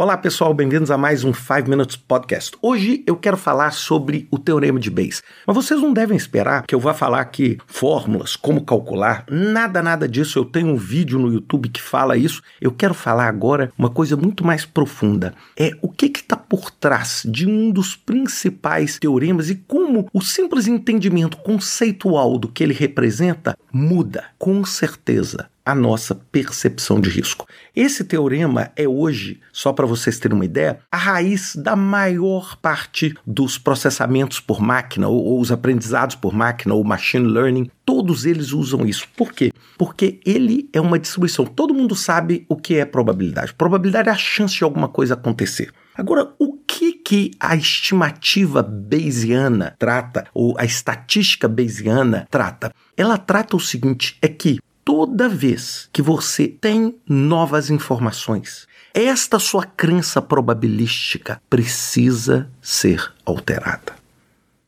Olá pessoal, bem-vindos a mais um 5 Minutes Podcast. Hoje eu quero falar sobre o Teorema de Bayes. Mas vocês não devem esperar que eu vá falar aqui fórmulas, como calcular, nada, nada disso. Eu tenho um vídeo no YouTube que fala isso. Eu quero falar agora uma coisa muito mais profunda. É o que está por trás de um dos principais teoremas e como o simples entendimento conceitual do que ele representa muda, com certeza, a nossa percepção de risco. Esse teorema é hoje, só para vocês terem uma ideia, a raiz da maior parte dos processamentos por máquina, ou, ou os aprendizados por máquina, ou machine learning, todos eles usam isso. Por quê? Porque ele é uma distribuição. Todo mundo sabe o que é probabilidade. Probabilidade é a chance de alguma coisa acontecer. Agora, o que, que a estimativa bayesiana trata, ou a estatística bayesiana trata? Ela trata o seguinte: é que toda vez que você tem novas informações, esta sua crença probabilística precisa ser alterada.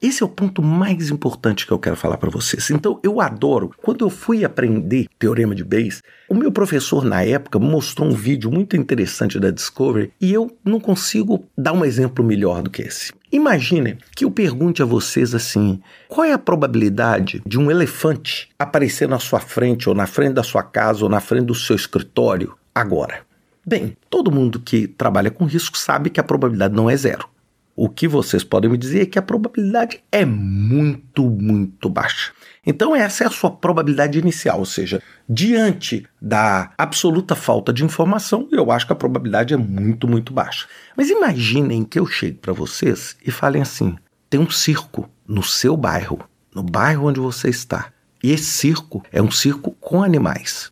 Esse é o ponto mais importante que eu quero falar para vocês. Então, eu adoro. Quando eu fui aprender teorema de Bayes, o meu professor na época mostrou um vídeo muito interessante da Discovery e eu não consigo dar um exemplo melhor do que esse. Imagine que eu pergunte a vocês assim: qual é a probabilidade de um elefante aparecer na sua frente, ou na frente da sua casa, ou na frente do seu escritório agora? Bem, todo mundo que trabalha com risco sabe que a probabilidade não é zero. O que vocês podem me dizer é que a probabilidade é muito, muito baixa. Então, essa é a sua probabilidade inicial, ou seja, diante da absoluta falta de informação, eu acho que a probabilidade é muito, muito baixa. Mas imaginem que eu chegue para vocês e falem assim: tem um circo no seu bairro, no bairro onde você está, e esse circo é um circo com animais.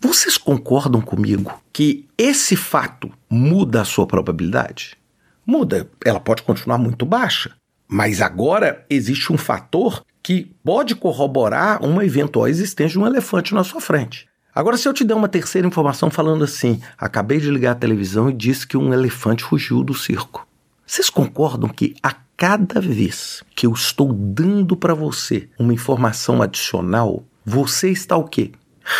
Vocês concordam comigo que esse fato muda a sua probabilidade? Muda. Ela pode continuar muito baixa. Mas agora existe um fator que pode corroborar uma eventual existência de um elefante na sua frente. Agora, se eu te der uma terceira informação falando assim: acabei de ligar a televisão e disse que um elefante fugiu do circo. Vocês concordam que a cada vez que eu estou dando para você uma informação adicional, você está o quê?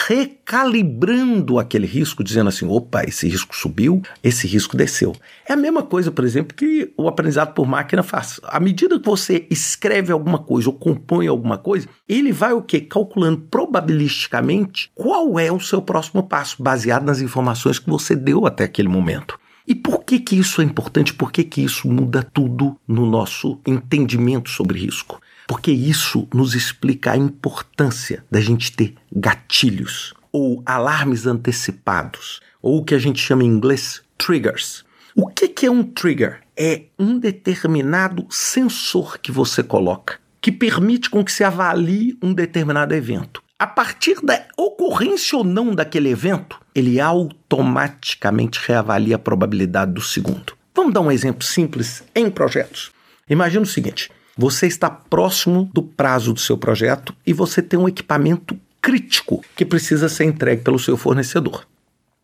Recalibrando aquele risco, dizendo assim: opa, esse risco subiu, esse risco desceu. É a mesma coisa, por exemplo, que o aprendizado por máquina faz. À medida que você escreve alguma coisa ou compõe alguma coisa, ele vai o quê? Calculando probabilisticamente qual é o seu próximo passo, baseado nas informações que você deu até aquele momento. E por que, que isso é importante? Por que, que isso muda tudo no nosso entendimento sobre risco? Porque isso nos explica a importância da gente ter gatilhos ou alarmes antecipados, ou o que a gente chama em inglês triggers. O que, é um trigger? É um determinado sensor que você coloca que permite com que se avalie um determinado evento. A partir da ocorrência ou não daquele evento, ele automaticamente reavalia a probabilidade do segundo. Vamos dar um exemplo simples em projetos. Imagina o seguinte: você está próximo do prazo do seu projeto e você tem um equipamento crítico que precisa ser entregue pelo seu fornecedor.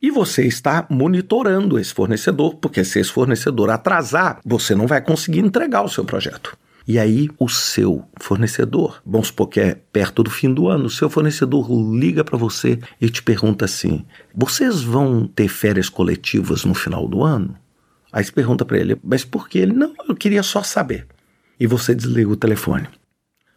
E você está monitorando esse fornecedor, porque se esse fornecedor atrasar, você não vai conseguir entregar o seu projeto. E aí o seu fornecedor, vamos supor que é perto do fim do ano, o seu fornecedor liga para você e te pergunta assim: "Vocês vão ter férias coletivas no final do ano?" Aí você pergunta para ele: "Mas por que?" Ele: "Não, eu queria só saber." E você desliga o telefone.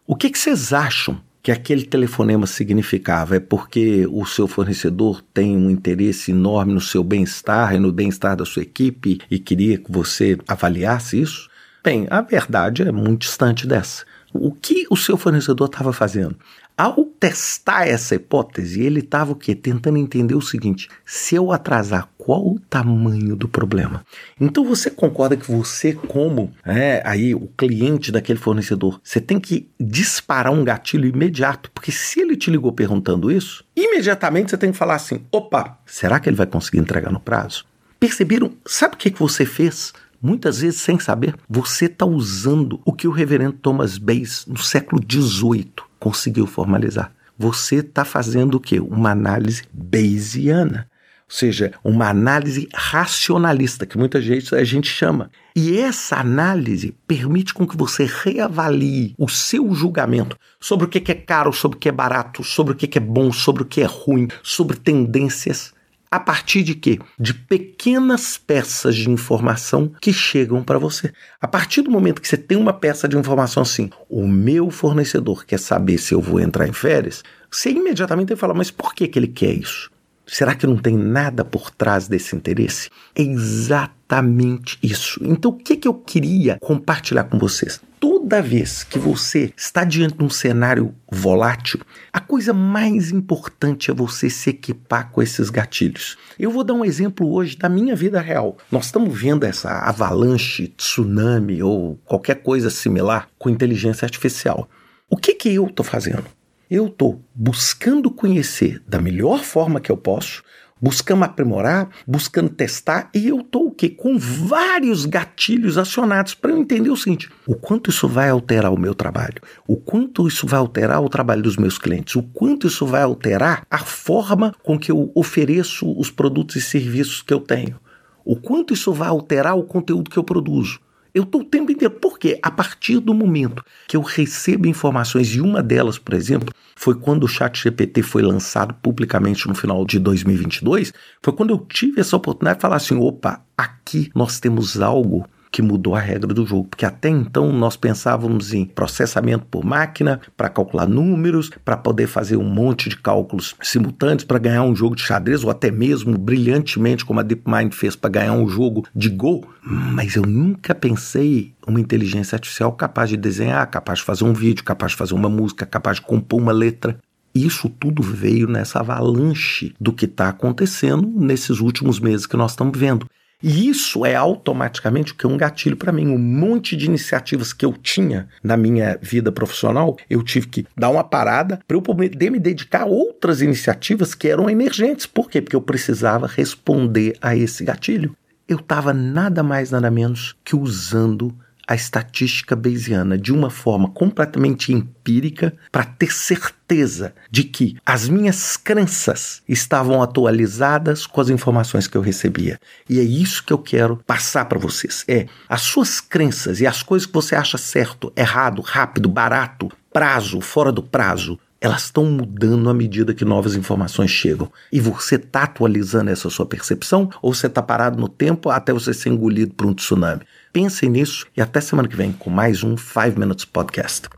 O que, que vocês acham que aquele telefonema significava? É porque o seu fornecedor tem um interesse enorme no seu bem-estar e no bem-estar da sua equipe e queria que você avaliasse isso? Bem, a verdade é muito distante dessa. O que o seu fornecedor estava fazendo? Ao testar essa hipótese, ele estava o quê? Tentando entender o seguinte: se eu atrasar, qual o tamanho do problema? Então você concorda que você, como é, aí o cliente daquele fornecedor, você tem que disparar um gatilho imediato, porque se ele te ligou perguntando isso, imediatamente você tem que falar assim: opa, será que ele vai conseguir entregar no prazo? Perceberam? Sabe o que, que você fez? Muitas vezes, sem saber, você está usando o que o reverendo Thomas Bayes, no século XVIII, conseguiu formalizar. Você está fazendo o quê? Uma análise bayesiana. Ou seja, uma análise racionalista, que muita gente a gente chama. E essa análise permite com que você reavalie o seu julgamento sobre o que é caro, sobre o que é barato, sobre o que é bom, sobre o que é ruim, sobre tendências A partir de quê? De pequenas peças de informação que chegam para você. A partir do momento que você tem uma peça de informação assim, o meu fornecedor quer saber se eu vou entrar em férias, você imediatamente tem que falar, mas por que, que ele quer isso? Será que não tem nada por trás desse interesse? É exatamente isso. Então, o que, que eu queria compartilhar com vocês? Toda vez que você está diante de um cenário volátil, a coisa mais importante é você se equipar com esses gatilhos. Eu vou dar um exemplo hoje da minha vida real. Nós estamos vendo essa avalanche, tsunami ou qualquer coisa similar com inteligência artificial. O que, que eu estou fazendo? eu estou buscando conhecer da melhor forma que eu posso, buscando aprimorar, buscando testar, e eu estou o quê? Com vários gatilhos acionados para eu entender o seguinte: o quanto isso vai alterar o meu trabalho, o quanto isso vai alterar o trabalho dos meus clientes, o quanto isso vai alterar a forma com que eu ofereço os produtos e serviços que eu tenho, o quanto isso vai alterar o conteúdo que eu produzo. Eu estou o tempo inteiro. Por quê? A partir do momento que eu recebo informações, e uma delas, por exemplo, foi quando o Chat GPT foi lançado publicamente no final de 2022, foi quando eu tive essa oportunidade de falar assim: opa, aqui nós temos algo que mudou a regra do jogo, porque até então nós pensávamos em processamento por máquina para calcular números, para poder fazer um monte de cálculos simultâneos para ganhar um jogo de xadrez ou até mesmo brilhantemente como a DeepMind fez para ganhar um jogo de Go, mas eu nunca pensei uma inteligência artificial capaz de desenhar, capaz de fazer um vídeo, capaz de fazer uma música, capaz de compor uma letra. Isso tudo veio nessa avalanche do que está acontecendo nesses últimos meses que nós estamos vendo. E isso é automaticamente o que é um gatilho para mim. Um monte de iniciativas que eu tinha na minha vida profissional, eu tive que dar uma parada para eu poder me dedicar a outras iniciativas que eram emergentes. Por quê? Porque eu precisava responder a esse gatilho. Eu estava nada mais, nada menos que usando a estatística bayesiana de uma forma completamente empírica para ter certeza de que as minhas crenças estavam atualizadas com as informações que eu recebia. E é isso que eu quero passar para vocês. É as suas crenças e as coisas que você acha certo, errado, rápido, barato, prazo, fora do prazo, elas estão mudando à medida que novas informações chegam. E você está atualizando essa sua percepção ou você está parado no tempo até você ser engolido por um tsunami? Pensem nisso e até semana que vem com mais um 5 Minutes Podcast.